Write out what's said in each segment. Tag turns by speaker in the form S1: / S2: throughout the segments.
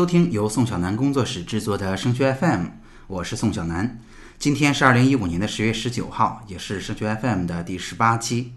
S1: 收听由宋小南工作室制作的升学 FM，我是宋小南。今天是二零一五年的十月十九号，也是升学 FM 的第十八期。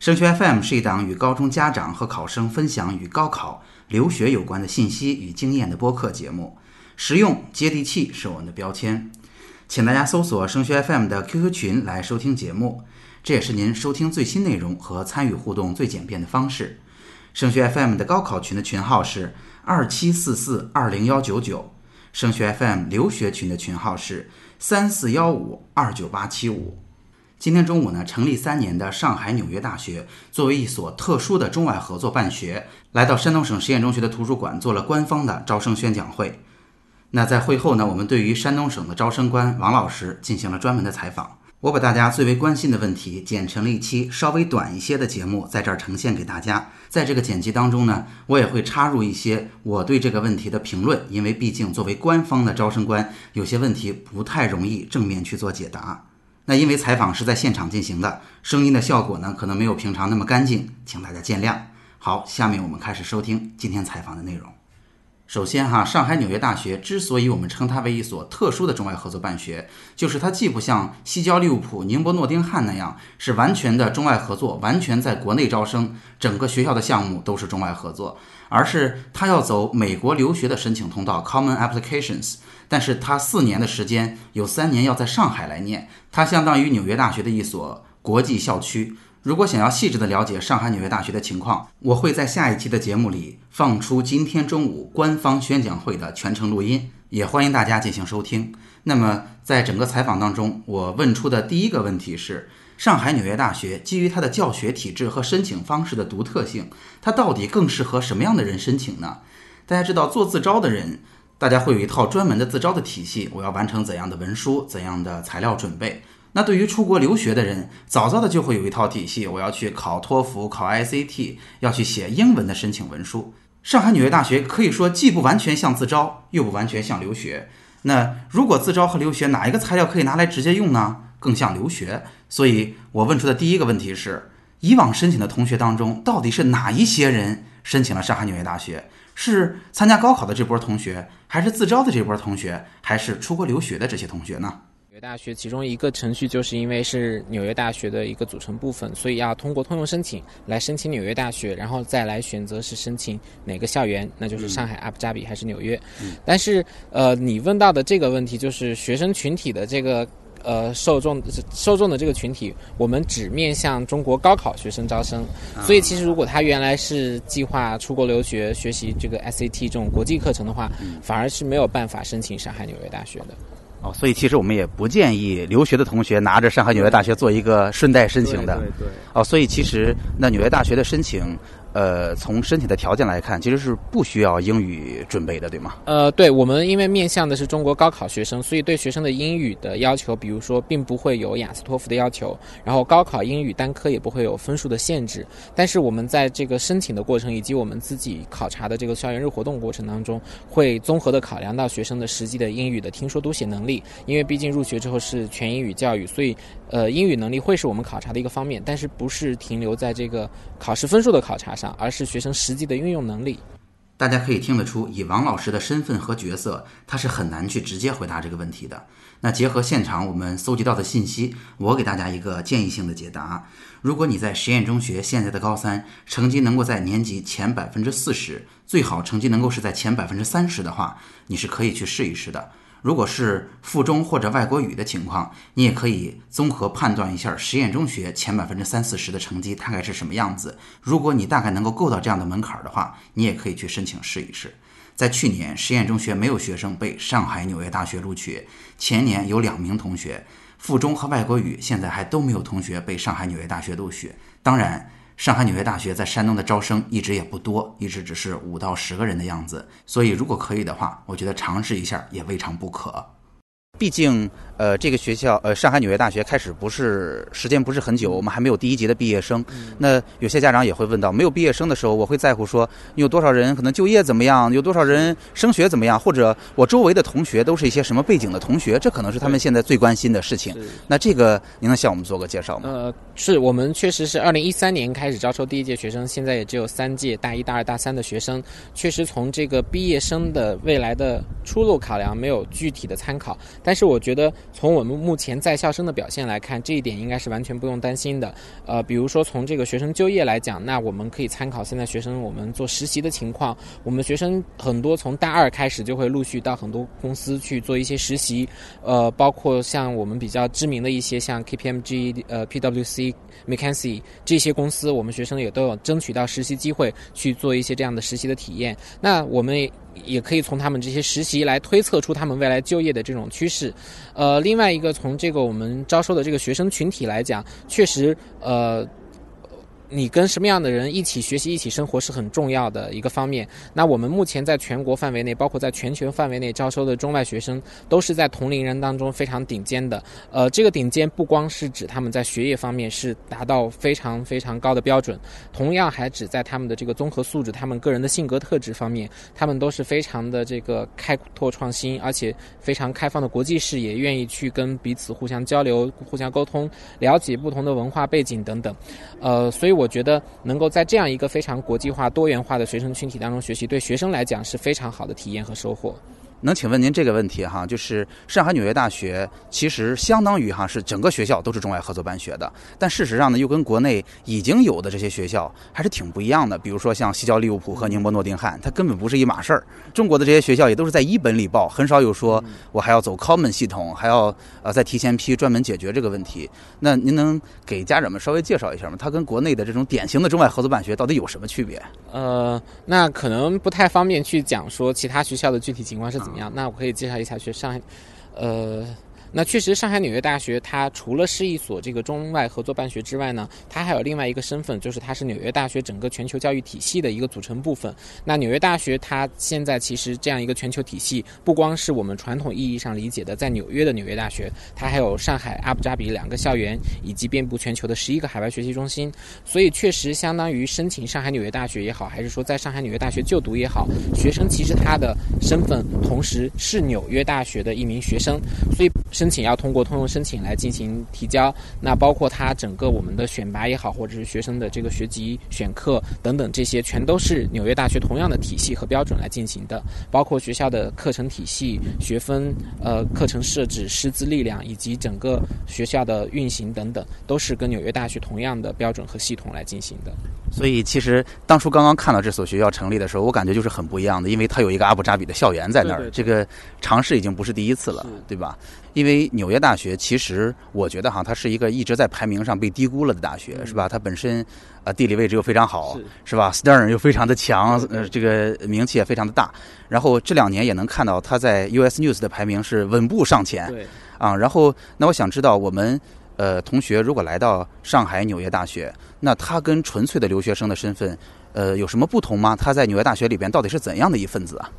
S1: 升学 FM 是一档与高中家长和考生分享与高考、留学有关的信息与经验的播客节目，实用接地气是我们的标签。请大家搜索升学 FM 的 QQ 群来收听节目，这也是您收听最新内容和参与互动最简便的方式。升学 FM 的高考群的群号是二七四四二零幺九九，升学 FM 留学群的群号是三四幺五二九八七五。今天中午呢，成立三年的上海纽约大学作为一所特殊的中外合作办学，来到山东省实验中学的图书馆做了官方的招生宣讲会。那在会后呢，我们对于山东省的招生官王老师进行了专门的采访。我把大家最为关心的问题剪成了一期稍微短一些的节目，在这儿呈现给大家。在这个剪辑当中呢，我也会插入一些我对这个问题的评论，因为毕竟作为官方的招生官，有些问题不太容易正面去做解答。那因为采访是在现场进行的，声音的效果呢可能没有平常那么干净，请大家见谅。好，下面我们开始收听今天采访的内容。首先哈，上海纽约大学之所以我们称它为一所特殊的中外合作办学，就是它既不像西交利物浦、宁波诺丁汉那样是完全的中外合作，完全在国内招生，整个学校的项目都是中外合作，而是它要走美国留学的申请通道 （Common Applications），但是它四年的时间有三年要在上海来念，它相当于纽约大学的一所国际校区。如果想要细致的了解上海纽约大学的情况，我会在下一期的节目里放出今天中午官方宣讲会的全程录音，也欢迎大家进行收听。那么，在整个采访当中，我问出的第一个问题是：上海纽约大学基于它的教学体制和申请方式的独特性，它到底更适合什么样的人申请呢？大家知道，做自招的人，大家会有一套专门的自招的体系，我要完成怎样的文书、怎样的材料准备。那对于出国留学的人，早早的就会有一套体系。我要去考托福、考 ICT，要去写英文的申请文书。上海纽约大学可以说既不完全像自招，又不完全像留学。那如果自招和留学哪一个材料可以拿来直接用呢？更像留学。所以我问出的第一个问题是：以往申请的同学当中，到底是哪一些人申请了上海纽约大学？是参加高考的这波同学，还是自招的这波同学，还是出国留学的这些同学呢？
S2: 纽约大学其中一个程序，就是因为是纽约大学的一个组成部分，所以要通过通用申请来申请纽约大学，然后再来选择是申请哪个校园，那就是上海、阿布扎比还是纽约。但是，呃，你问到的这个问题，就是学生群体的这个呃受众受众的这个群体，我们只面向中国高考学生招生，所以其实如果他原来是计划出国留学学习这个 SAT 这种国际课程的话，反而是没有办法申请上海纽约大学的。
S1: 哦，所以其实我们也不建议留学的同学拿着上海纽约大学做一个顺带申请的。
S2: 对对。
S1: 哦，所以其实那纽约大学的申请。呃，从申请的条件来看，其实是不需要英语准备的，对吗？
S2: 呃，对，我们因为面向的是中国高考学生，所以对学生的英语的要求，比如说，并不会有雅思托福的要求，然后高考英语单科也不会有分数的限制。但是我们在这个申请的过程以及我们自己考察的这个校园日活动过程当中，会综合的考量到学生的实际的英语的听说读写能力，因为毕竟入学之后是全英语教育，所以呃，英语能力会是我们考察的一个方面，但是不是停留在这个考试分数的考察上。而是学生实际的运用能力。
S1: 大家可以听得出，以王老师的身份和角色，他是很难去直接回答这个问题的。那结合现场我们搜集到的信息，我给大家一个建议性的解答：如果你在实验中学现在的高三成绩能够在年级前百分之四十，最好成绩能够是在前百分之三十的话，你是可以去试一试的。如果是附中或者外国语的情况，你也可以综合判断一下实验中学前百分之三四十的成绩大概是什么样子。如果你大概能够够到这样的门槛的话，你也可以去申请试一试。在去年，实验中学没有学生被上海纽约大学录取；前年有两名同学，附中和外国语现在还都没有同学被上海纽约大学录取。当然。上海纽约大学在山东的招生一直也不多，一直只是五到十个人的样子，所以如果可以的话，我觉得尝试一下也未尝不可。毕竟，呃，这个学校，呃，上海纽约大学开始不是时间不是很久，我们还没有第一级的毕业生。那有些家长也会问到，没有毕业生的时候，我会在乎说有多少人可能就业怎么样，有多少人升学怎么样，或者我周围的同学都是一些什么背景的同学，这可能是他们现在最关心的事情。那这个您能向我们做个介绍吗？
S2: 呃，是我们确实是二零一三年开始招收第一届学生，现在也只有三届大一、大二、大三的学生。确实从这个毕业生的未来的出路考量，没有具体的参考。但是我觉得，从我们目前在校生的表现来看，这一点应该是完全不用担心的。呃，比如说从这个学生就业来讲，那我们可以参考现在学生我们做实习的情况。我们学生很多从大二开始就会陆续到很多公司去做一些实习，呃，包括像我们比较知名的一些像 KPMG、呃 PwC、McKinsey 这些公司，我们学生也都有争取到实习机会去做一些这样的实习的体验。那我们。也可以从他们这些实习来推测出他们未来就业的这种趋势，呃，另外一个从这个我们招收的这个学生群体来讲，确实，呃。你跟什么样的人一起学习、一起生活是很重要的一个方面。那我们目前在全国范围内，包括在全球范围内招收的中外学生，都是在同龄人当中非常顶尖的。呃，这个顶尖不光是指他们在学业方面是达到非常非常高的标准，同样还指在他们的这个综合素质、他们个人的性格特质方面，他们都是非常的这个开拓创新，而且非常开放的国际视野，愿意去跟彼此互相交流、互相沟通，了解不同的文化背景等等。呃，所以我。我觉得能够在这样一个非常国际化、多元化的学生群体当中学习，对学生来讲是非常好的体验和收获。
S1: 能请问您这个问题哈，就是上海纽约大学其实相当于哈是整个学校都是中外合作办学的，但事实上呢又跟国内已经有的这些学校还是挺不一样的。比如说像西交利物浦和宁波诺丁汉，它根本不是一码事儿。中国的这些学校也都是在一本里报，很少有说我还要走 Common 系统，还要呃再提前批专门解决这个问题。那您能给家长们稍微介绍一下吗？它跟国内的这种典型的中外合作办学到底有什么区别？
S2: 呃，那可能不太方便去讲说其他学校的具体情况是怎么。那我可以介绍一下去上，呃。那确实，上海纽约大学它除了是一所这个中外合作办学之外呢，它还有另外一个身份，就是它是纽约大学整个全球教育体系的一个组成部分。那纽约大学它现在其实这样一个全球体系，不光是我们传统意义上理解的在纽约的纽约大学，它还有上海、阿布扎比两个校园，以及遍布全球的十一个海外学习中心。所以，确实相当于申请上海纽约大学也好，还是说在上海纽约大学就读也好，学生其实他的身份同时是纽约大学的一名学生，所以。申请要通过通用申请来进行提交，那包括它整个我们的选拔也好，或者是学生的这个学籍选课等等，这些全都是纽约大学同样的体系和标准来进行的。包括学校的课程体系、学分、呃课程设置、师资力量以及整个学校的运行等等，都是跟纽约大学同样的标准和系统来进行的。
S1: 所以，其实当初刚刚看到这所学校成立的时候，我感觉就是很不一样的，因为它有一个阿布扎比的校园在那儿，这个尝试已经不是第一次了，对吧？因为纽约大学其实，我觉得哈，它是一个一直在排名上被低估了的大学，是吧？它本身啊地理位置又非常好，是吧？Stern 又非常的强，呃，这个名气也非常的大。然后这两年也能看到它在 US News 的排名是稳步上前，啊。然后那我想知道，我们呃同学如果来到上海纽约大学，那他跟纯粹的留学生的身份呃有什么不同吗？他在纽约大学里边到底是怎样的一份子啊？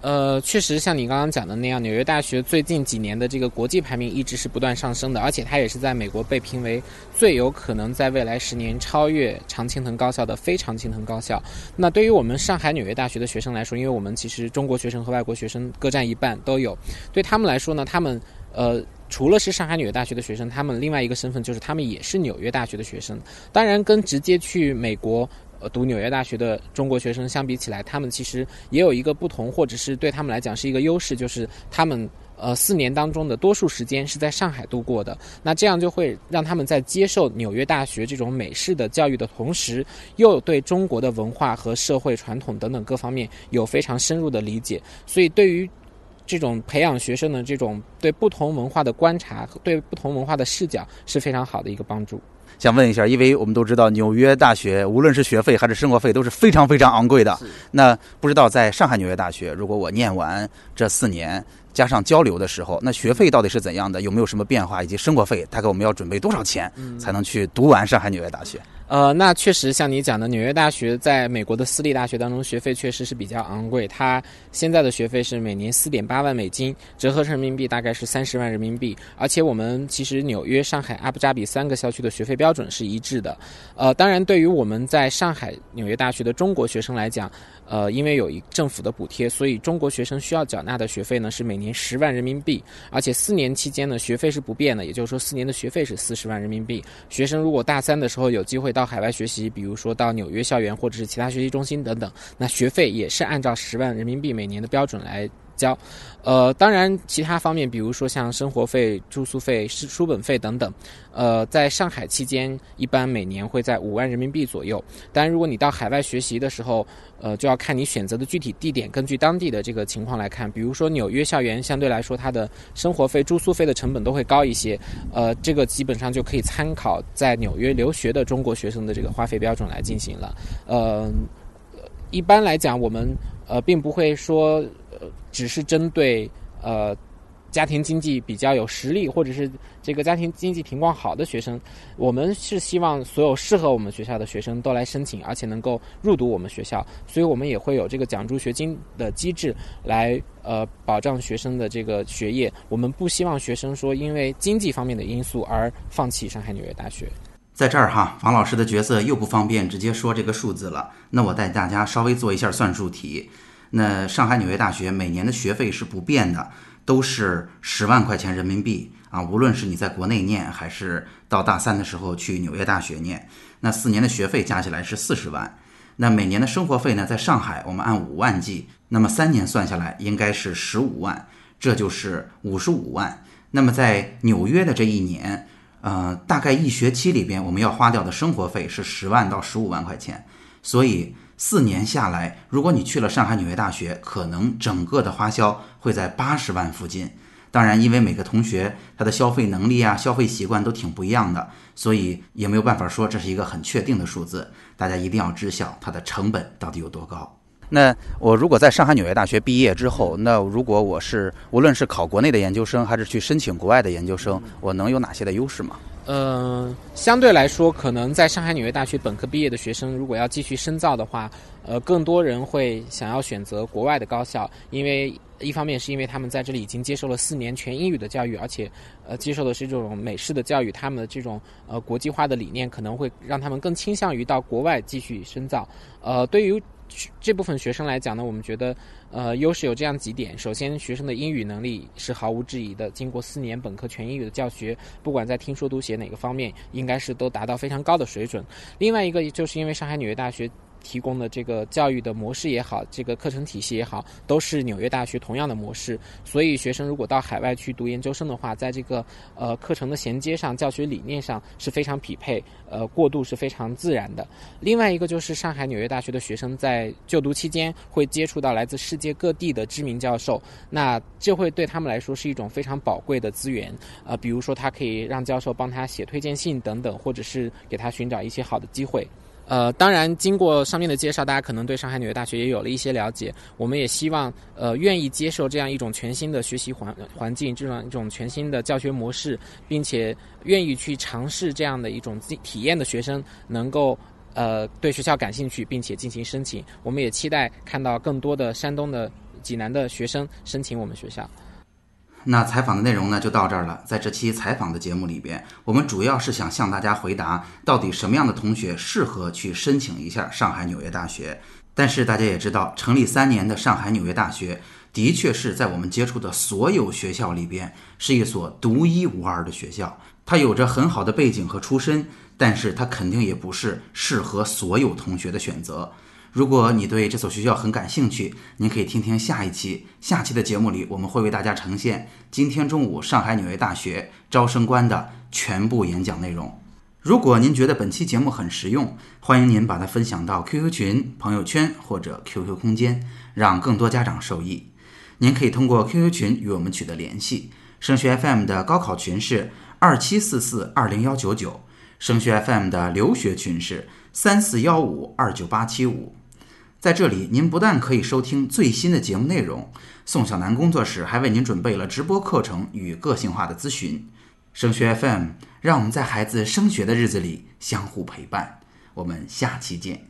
S2: 呃，确实像你刚刚讲的那样，纽约大学最近几年的这个国际排名一直是不断上升的，而且它也是在美国被评为最有可能在未来十年超越常青藤高校的非常青藤高校。那对于我们上海纽约大学的学生来说，因为我们其实中国学生和外国学生各占一半都有，对他们来说呢，他们呃除了是上海纽约大学的学生，他们另外一个身份就是他们也是纽约大学的学生。当然，跟直接去美国。呃，读纽约大学的中国学生相比起来，他们其实也有一个不同，或者是对他们来讲是一个优势，就是他们呃四年当中的多数时间是在上海度过的。那这样就会让他们在接受纽约大学这种美式的教育的同时，又对中国的文化和社会传统等等各方面有非常深入的理解。所以，对于这种培养学生的这种对不同文化的观察和，对不同文化的视角是非常好的一个帮助。
S1: 想问一下，因为我们都知道纽约大学无论是学费还是生活费都是非常非常昂贵的。那不知道在上海纽约大学，如果我念完这四年加上交流的时候，那学费到底是怎样的？有没有什么变化？以及生活费大概我们要准备多少钱才能去读完上海纽约大学？
S2: 呃，那确实像你讲的，纽约大学在美国的私立大学当中，学费确实是比较昂贵。它现在的学费是每年四点八万美金，折合成人民币大概是三十万人民币。而且我们其实纽约、上海、阿布扎比三个校区的学费标准是一致的。呃，当然，对于我们在上海纽约大学的中国学生来讲，呃，因为有一政府的补贴，所以中国学生需要缴纳的学费呢是每年十万人民币。而且四年期间呢，学费是不变的，也就是说四年的学费是四十万人民币。学生如果大三的时候有机会到海外学习，比如说到纽约校园或者是其他学习中心等等，那学费也是按照十万人民币每年的标准来交。呃，当然其他方面，比如说像生活费、住宿费、书书本费等等，呃，在上海期间一般每年会在五万人民币左右。当然，如果你到海外学习的时候，呃，就要看你选择的具体地点，根据当地的这个情况来看。比如说纽约校园，相对来说它的生活费、住宿费的成本都会高一些。呃，这个基本上就可以参考在纽约留学的中国学生的这个花费标准来进行了。呃，一般来讲，我们呃并不会说只是针对呃家庭经济比较有实力，或者是这个家庭经济情况好的学生，我们是希望所有适合我们学校的学生都来申请，而且能够入读我们学校，所以我们也会有这个奖助学金的机制来呃保障学生的这个学业。我们不希望学生说因为经济方面的因素而放弃上海纽约大学。
S1: 在这儿哈，王老师的角色又不方便直接说这个数字了，那我带大家稍微做一下算术题。那上海纽约大学每年的学费是不变的，都是十万块钱人民币啊。无论是你在国内念，还是到大三的时候去纽约大学念，那四年的学费加起来是四十万。那每年的生活费呢，在上海我们按五万计，那么三年算下来应该是十五万，这就是五十五万。那么在纽约的这一年。呃，大概一学期里边，我们要花掉的生活费是十万到十五万块钱，所以四年下来，如果你去了上海纽约大学，可能整个的花销会在八十万附近。当然，因为每个同学他的消费能力啊、消费习惯都挺不一样的，所以也没有办法说这是一个很确定的数字。大家一定要知晓它的成本到底有多高。那我如果在上海纽约大学毕业之后，那如果我是无论是考国内的研究生，还是去申请国外的研究生，我能有哪些的优势吗？
S2: 呃，相对来说，可能在上海纽约大学本科毕业的学生，如果要继续深造的话，呃，更多人会想要选择国外的高校，因为一方面是因为他们在这里已经接受了四年全英语的教育，而且呃接受的是这种美式的教育，他们的这种呃国际化的理念可能会让他们更倾向于到国外继续深造。呃，对于这部分学生来讲呢，我们觉得，呃，优势有这样几点。首先，学生的英语能力是毫无质疑的。经过四年本科全英语的教学，不管在听说读写哪个方面，应该是都达到非常高的水准。另外一个，就是因为上海纽约大学。提供的这个教育的模式也好，这个课程体系也好，都是纽约大学同样的模式。所以，学生如果到海外去读研究生的话，在这个呃课程的衔接上、教学理念上是非常匹配，呃，过渡是非常自然的。另外一个就是上海纽约大学的学生在就读期间会接触到来自世界各地的知名教授，那这会对他们来说是一种非常宝贵的资源。呃，比如说他可以让教授帮他写推荐信等等，或者是给他寻找一些好的机会。呃，当然，经过上面的介绍，大家可能对上海纽约大学也有了一些了解。我们也希望，呃，愿意接受这样一种全新的学习环环境，这样一种全新的教学模式，并且愿意去尝试这样的一种体验的学生，能够呃对学校感兴趣，并且进行申请。我们也期待看到更多的山东的济南的学生申请我们学校。
S1: 那采访的内容呢，就到这儿了。在这期采访的节目里边，我们主要是想向大家回答，到底什么样的同学适合去申请一下上海纽约大学。但是大家也知道，成立三年的上海纽约大学，的确是在我们接触的所有学校里边，是一所独一无二的学校。它有着很好的背景和出身，但是它肯定也不是适合所有同学的选择。如果你对这所学校很感兴趣，您可以听听下一期。下期的节目里，我们会为大家呈现今天中午上海纽约大学招生官的全部演讲内容。如果您觉得本期节目很实用，欢迎您把它分享到 QQ 群、朋友圈或者 QQ 空间，让更多家长受益。您可以通过 QQ 群与我们取得联系。升学 FM 的高考群是二七四四二零幺九九，升学 FM 的留学群是三四幺五二九八七五。在这里，您不但可以收听最新的节目内容，宋小南工作室还为您准备了直播课程与个性化的咨询。升学 FM，让我们在孩子升学的日子里相互陪伴。我们下期见。